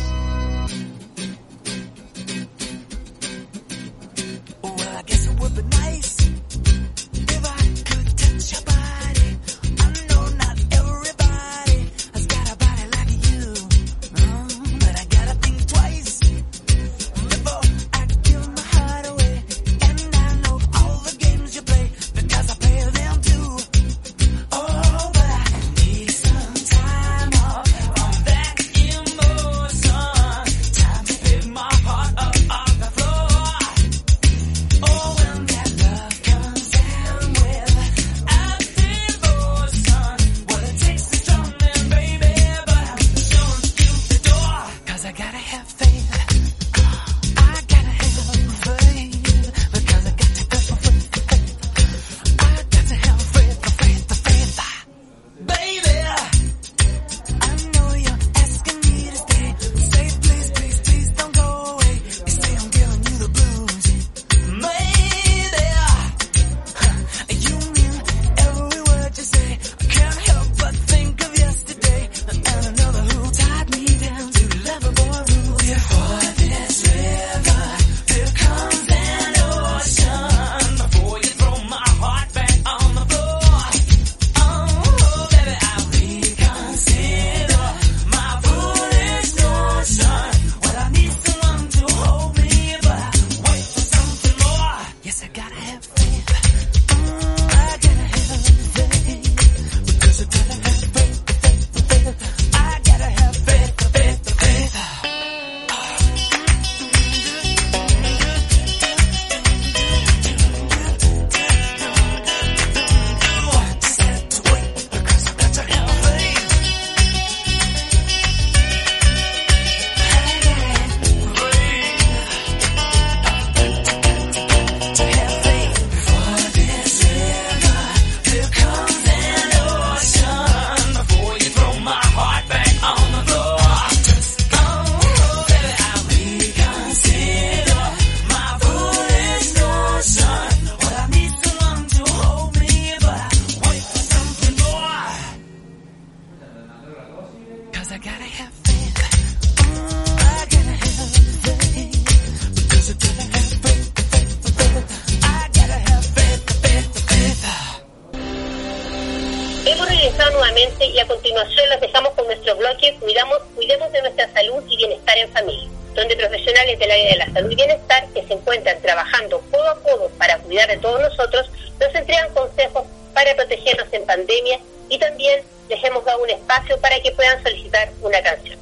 En familia, donde profesionales del área de la salud y bienestar que se encuentran trabajando codo a codo para cuidar de todos nosotros, nos entregan consejos para protegernos en pandemia y también les hemos dado un espacio para que puedan solicitar una canción.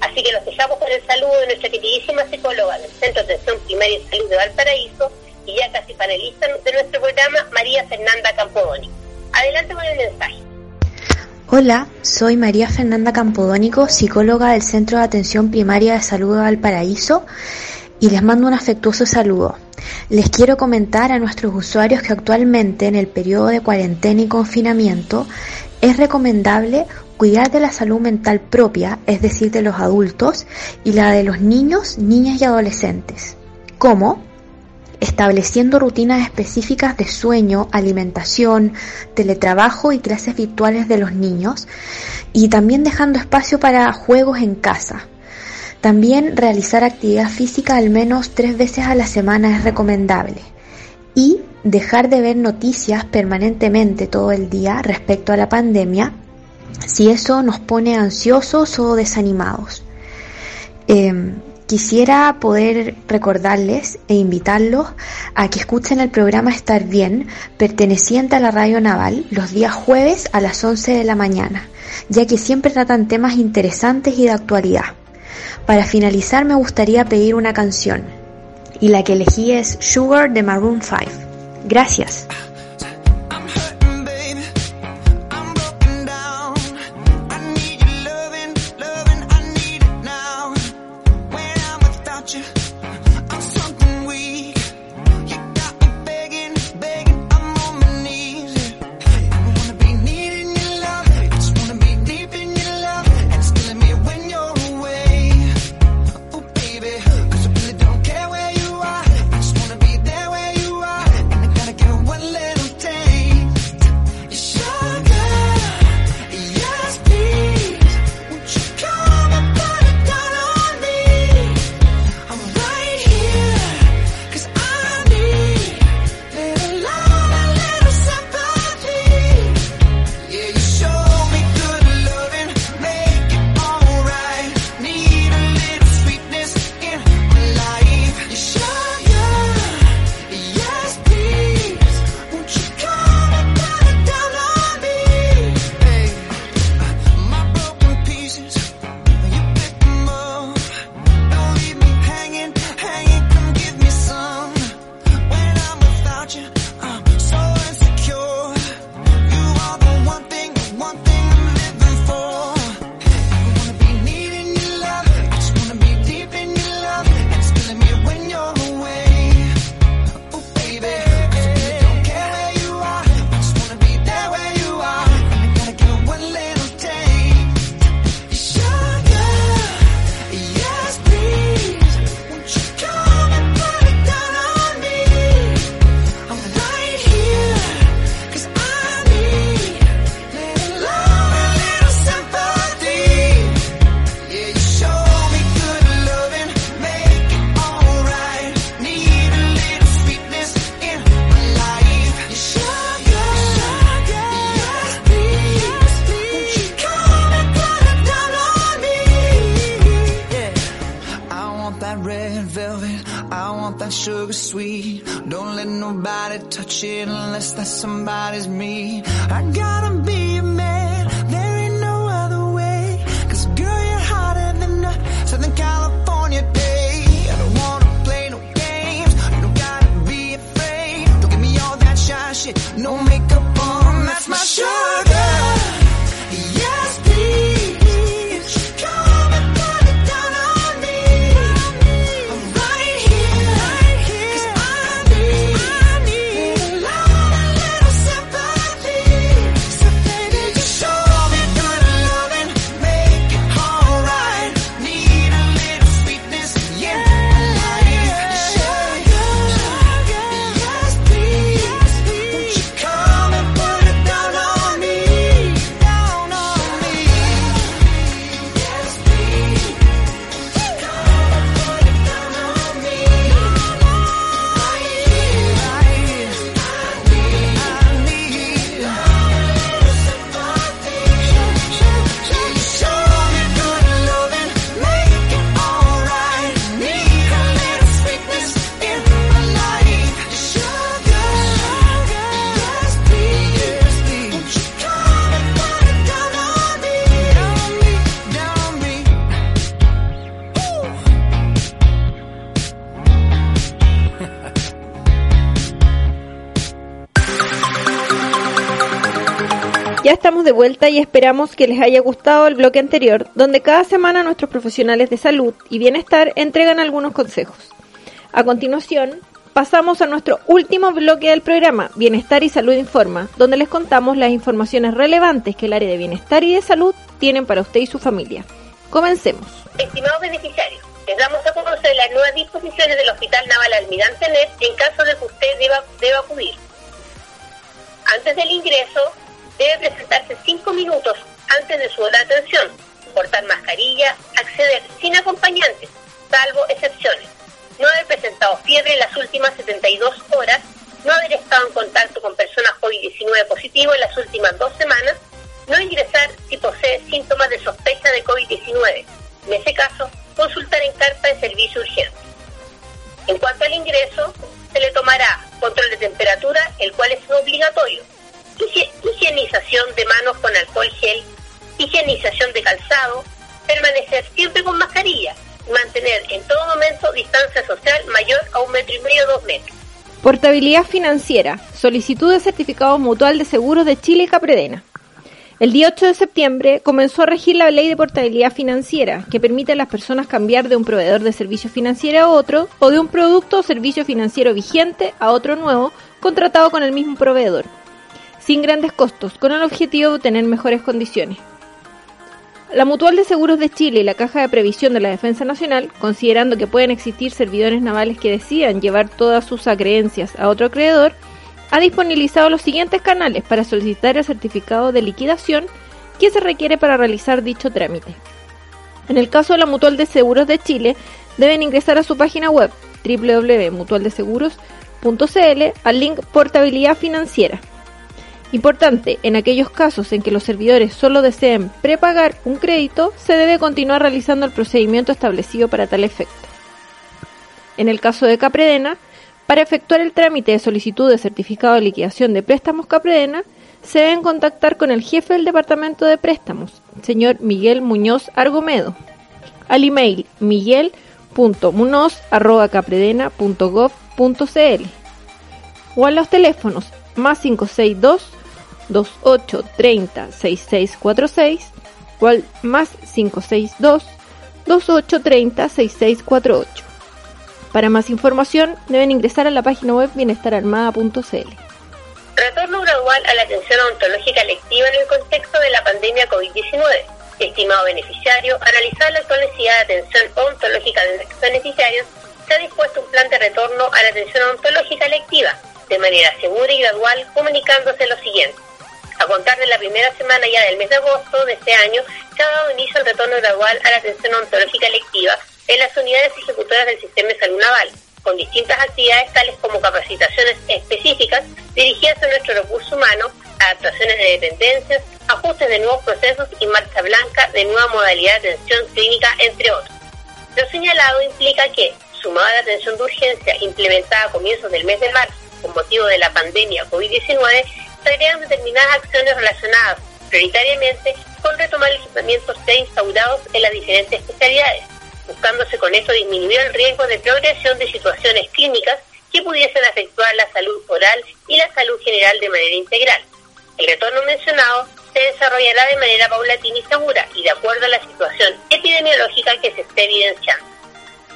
Así que los dejamos con el saludo de nuestra queridísima psicóloga del Centro de Atención Primaria y Salud de Valparaíso y ya casi panelista de nuestro programa, María Fernanda Campodoni. Adelante con el mensaje. Hola, soy María Fernanda Campodónico, psicóloga del Centro de Atención Primaria de Salud de Valparaíso y les mando un afectuoso saludo. Les quiero comentar a nuestros usuarios que actualmente en el periodo de cuarentena y confinamiento es recomendable cuidar de la salud mental propia, es decir, de los adultos, y la de los niños, niñas y adolescentes. ¿Cómo? Estableciendo rutinas específicas de sueño, alimentación, teletrabajo y clases virtuales de los niños y también dejando espacio para juegos en casa. También realizar actividad física al menos tres veces a la semana es recomendable y dejar de ver noticias permanentemente todo el día respecto a la pandemia si eso nos pone ansiosos o desanimados. Eh, Quisiera poder recordarles e invitarlos a que escuchen el programa Estar Bien, perteneciente a la Radio Naval, los días jueves a las 11 de la mañana, ya que siempre tratan temas interesantes y de actualidad. Para finalizar me gustaría pedir una canción, y la que elegí es Sugar de Maroon 5. Gracias. You, that somebody's me. I gotta be estamos de vuelta y esperamos que les haya gustado el bloque anterior, donde cada semana nuestros profesionales de salud y bienestar entregan algunos consejos. A continuación, pasamos a nuestro último bloque del programa, Bienestar y Salud Informa, donde les contamos las informaciones relevantes que el área de bienestar y de salud tienen para usted y su familia. Comencemos. Estimados beneficiarios, les damos a conocer las nuevas disposiciones del Hospital Naval Almirante Net en caso de que usted deba, deba acudir. Antes del ingreso, debe presentarse cinco minutos antes de su hora de atención, portar mascarilla, acceder sin acompañantes, salvo excepciones, no haber presentado fiebre en las últimas 72 horas, no haber estado en contacto con personas COVID-19 positivo en las últimas dos semanas, no ingresar si posee síntomas de sospecha de COVID-19. En ese caso, consultar en carta de servicio urgente. En cuanto al ingreso, se le tomará control de temperatura, el cual es obligatorio, higienización de manos con alcohol gel, higienización de calzado, permanecer siempre con mascarilla, y mantener en todo momento distancia social mayor a un metro y medio, dos metros. Portabilidad financiera. Solicitud de certificado mutual de seguros de Chile y Capredena. El día 8 de septiembre comenzó a regir la ley de portabilidad financiera, que permite a las personas cambiar de un proveedor de servicio financiero a otro o de un producto o servicio financiero vigente a otro nuevo contratado con el mismo proveedor, sin grandes costos, con el objetivo de obtener mejores condiciones. La Mutual de Seguros de Chile y la Caja de Previsión de la Defensa Nacional, considerando que pueden existir servidores navales que decidan llevar todas sus acreencias a otro acreedor, ha disponibilizado los siguientes canales para solicitar el certificado de liquidación que se requiere para realizar dicho trámite. En el caso de la Mutual de Seguros de Chile, deben ingresar a su página web www.mutualdeseguros.cl al link Portabilidad Financiera. Importante, en aquellos casos en que los servidores solo deseen prepagar un crédito, se debe continuar realizando el procedimiento establecido para tal efecto. En el caso de Capredena, para efectuar el trámite de solicitud de certificado de liquidación de préstamos Capredena, se deben contactar con el jefe del departamento de préstamos, señor Miguel Muñoz Argomedo, al email miguel.munoz.capredena.gov.cl o a los teléfonos más 562 2830 6646 o al más 562 2830 6648. Para más información deben ingresar a la página web bienestararmada.cl. Retorno gradual a la atención odontológica lectiva en el contexto de la pandemia COVID-19. Estimado beneficiario, analizar la actual de atención odontológica de nuestros beneficiarios, se ha dispuesto un plan de retorno a la atención odontológica lectiva, de manera segura y gradual, comunicándose lo siguiente. A contar de la primera semana ya del mes de agosto de este año, se ha dado inicio al retorno gradual a la atención odontológica lectiva en las unidades ejecutoras del sistema de salud naval, con distintas actividades tales como capacitaciones específicas dirigidas a nuestro recurso humano, adaptaciones de dependencias, ajustes de nuevos procesos y marcha blanca de nueva modalidad de atención clínica, entre otros. Lo señalado implica que, sumado a la atención de urgencia implementada a comienzos del mes de marzo con motivo de la pandemia COVID-19, se agregan determinadas acciones relacionadas prioritariamente con retomar los equipamientos ya instaurados en las diferentes especialidades, buscándose con esto disminuir el riesgo de progresión de situaciones clínicas que pudiesen afectar la salud oral y la salud general de manera integral. El retorno mencionado se desarrollará de manera paulatina y segura y de acuerdo a la situación epidemiológica que se esté evidenciando.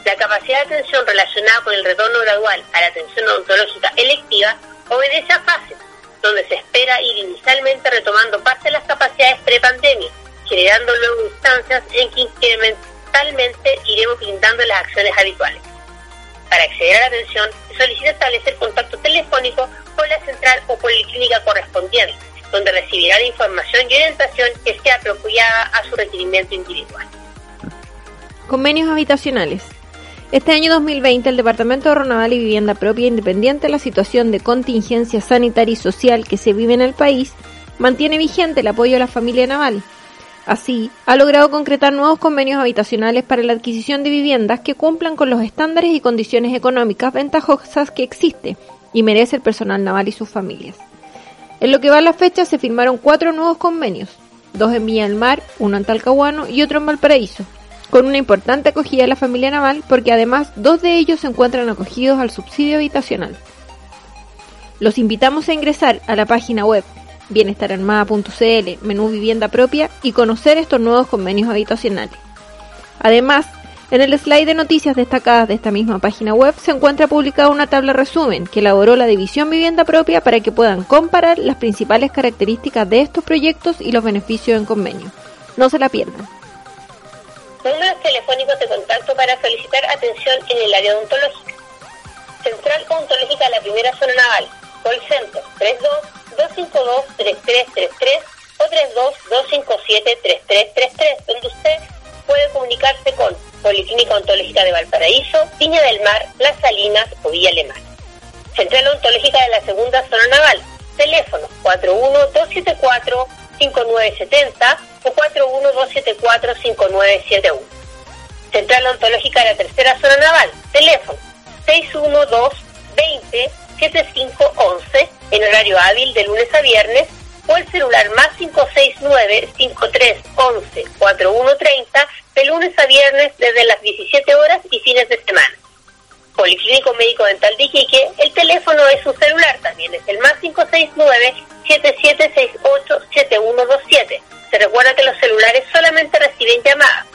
La capacidad de atención relacionada con el retorno gradual a la atención odontológica electiva obedece a fases, donde se espera ir inicialmente retomando parte de las capacidades prepandemia, generando luego instancias en que incrementalmente iremos brindando las acciones habituales. Para acceder a la atención, se solicita establecer contacto telefónico con la central o policlínica correspondiente, donde recibirá la información y orientación que sea apropiada a su requerimiento individual. Convenios habitacionales. Este año 2020 el Departamento de Naval y Vivienda Propia, independiente de la situación de contingencia sanitaria y social que se vive en el país, mantiene vigente el apoyo a la familia naval. Así, ha logrado concretar nuevos convenios habitacionales para la adquisición de viviendas que cumplan con los estándares y condiciones económicas ventajosas que existe y merece el personal naval y sus familias. En lo que va a la fecha se firmaron cuatro nuevos convenios, dos en Villa del Mar, uno en Talcahuano y otro en Valparaíso, con una importante acogida de la familia naval porque además dos de ellos se encuentran acogidos al subsidio habitacional. Los invitamos a ingresar a la página web bienestararmada.cl, menú vivienda propia y conocer estos nuevos convenios habitacionales. Además, en el slide de noticias destacadas de esta misma página web se encuentra publicada una tabla resumen que elaboró la División Vivienda Propia para que puedan comparar las principales características de estos proyectos y los beneficios en convenio. No se la pierdan. Números telefónicos de contacto para solicitar atención en el área odontológica. Central Odontológica de la Primera Zona Naval. Call Center 32-252-3333 o 32-257-3333, donde usted puede comunicarse con Policlínica Ontológica de Valparaíso, Viña del Mar, Las Salinas o Villa Alemana. Central Ontológica de la Segunda Zona Naval, teléfono 41274-5970 o 41274-5971. Central Ontológica de la Tercera Zona Naval, teléfono 612-20-7511 en horario hábil de lunes a viernes o el celular más 569-5311-4130 de lunes a viernes desde las 17 horas y fines de semana. Policlínico Médico Dental de Iquique, el teléfono es su celular también, es el más 569-7768-7127. Se recuerda que los celulares solamente reciben llamadas.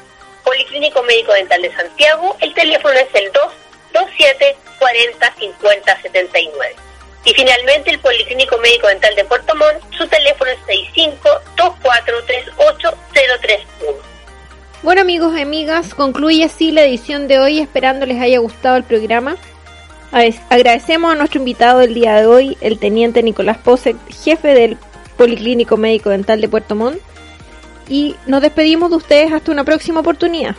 Policlínico Médico Dental de Santiago, el teléfono es el 227 40 50 79. Y finalmente el Policlínico Médico Dental de Puerto Montt, su teléfono es 65 2438 031. Bueno amigos y amigas, concluye así la edición de hoy, esperando les haya gustado el programa. Agradecemos a nuestro invitado del día de hoy, el teniente Nicolás Posek, jefe del Policlínico Médico Dental de Puerto Montt. Y nos despedimos de ustedes hasta una próxima oportunidad.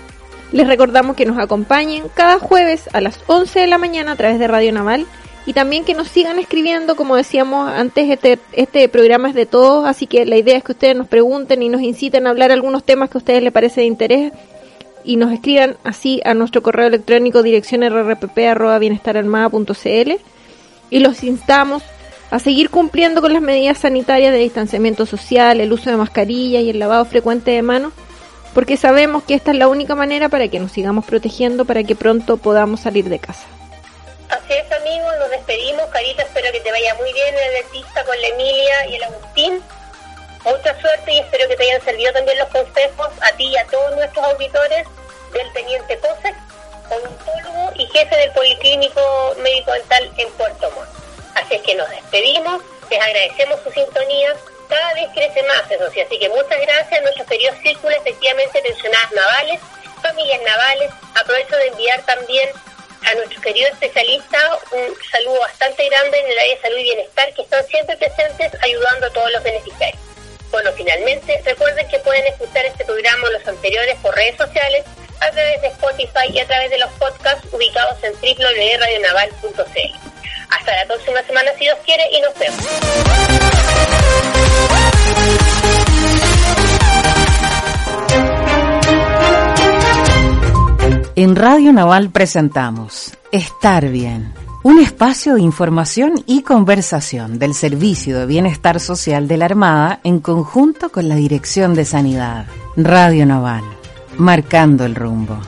Les recordamos que nos acompañen cada jueves a las 11 de la mañana a través de Radio Naval y también que nos sigan escribiendo, como decíamos antes, este, este programa es de todos, así que la idea es que ustedes nos pregunten y nos inciten a hablar algunos temas que a ustedes les parece de interés y nos escriban así a nuestro correo electrónico dirección rrpp.bienestararmada.cl y los instamos a seguir cumpliendo con las medidas sanitarias de distanciamiento social, el uso de mascarillas y el lavado frecuente de manos, porque sabemos que esta es la única manera para que nos sigamos protegiendo para que pronto podamos salir de casa. Así es, amigos, nos despedimos. Carita, espero que te vaya muy bien en el dentista con la Emilia y el Agustín. Mucha suerte y espero que te hayan servido también los consejos a ti y a todos nuestros auditores del Teniente Posek, odontólogo y jefe del Policlínico Médico Dental en Puerto Montt. Así es que nos despedimos, les agradecemos su sintonía. Cada vez crece más eso sí, así que muchas gracias a nuestros queridos círculos, efectivamente pensionadas navales, familias navales. Aprovecho de enviar también a nuestro querido especialista un saludo bastante grande en el área de salud y bienestar que están siempre presentes ayudando a todos los beneficiarios. Bueno, finalmente, recuerden que pueden escuchar este programa o los anteriores por redes sociales, a través de Spotify y a través de los podcasts ubicados en www.radionaval.cl. Hasta la próxima semana, si Dios quiere, y nos vemos. En Radio Naval presentamos Estar Bien, un espacio de información y conversación del Servicio de Bienestar Social de la Armada en conjunto con la Dirección de Sanidad. Radio Naval, marcando el rumbo.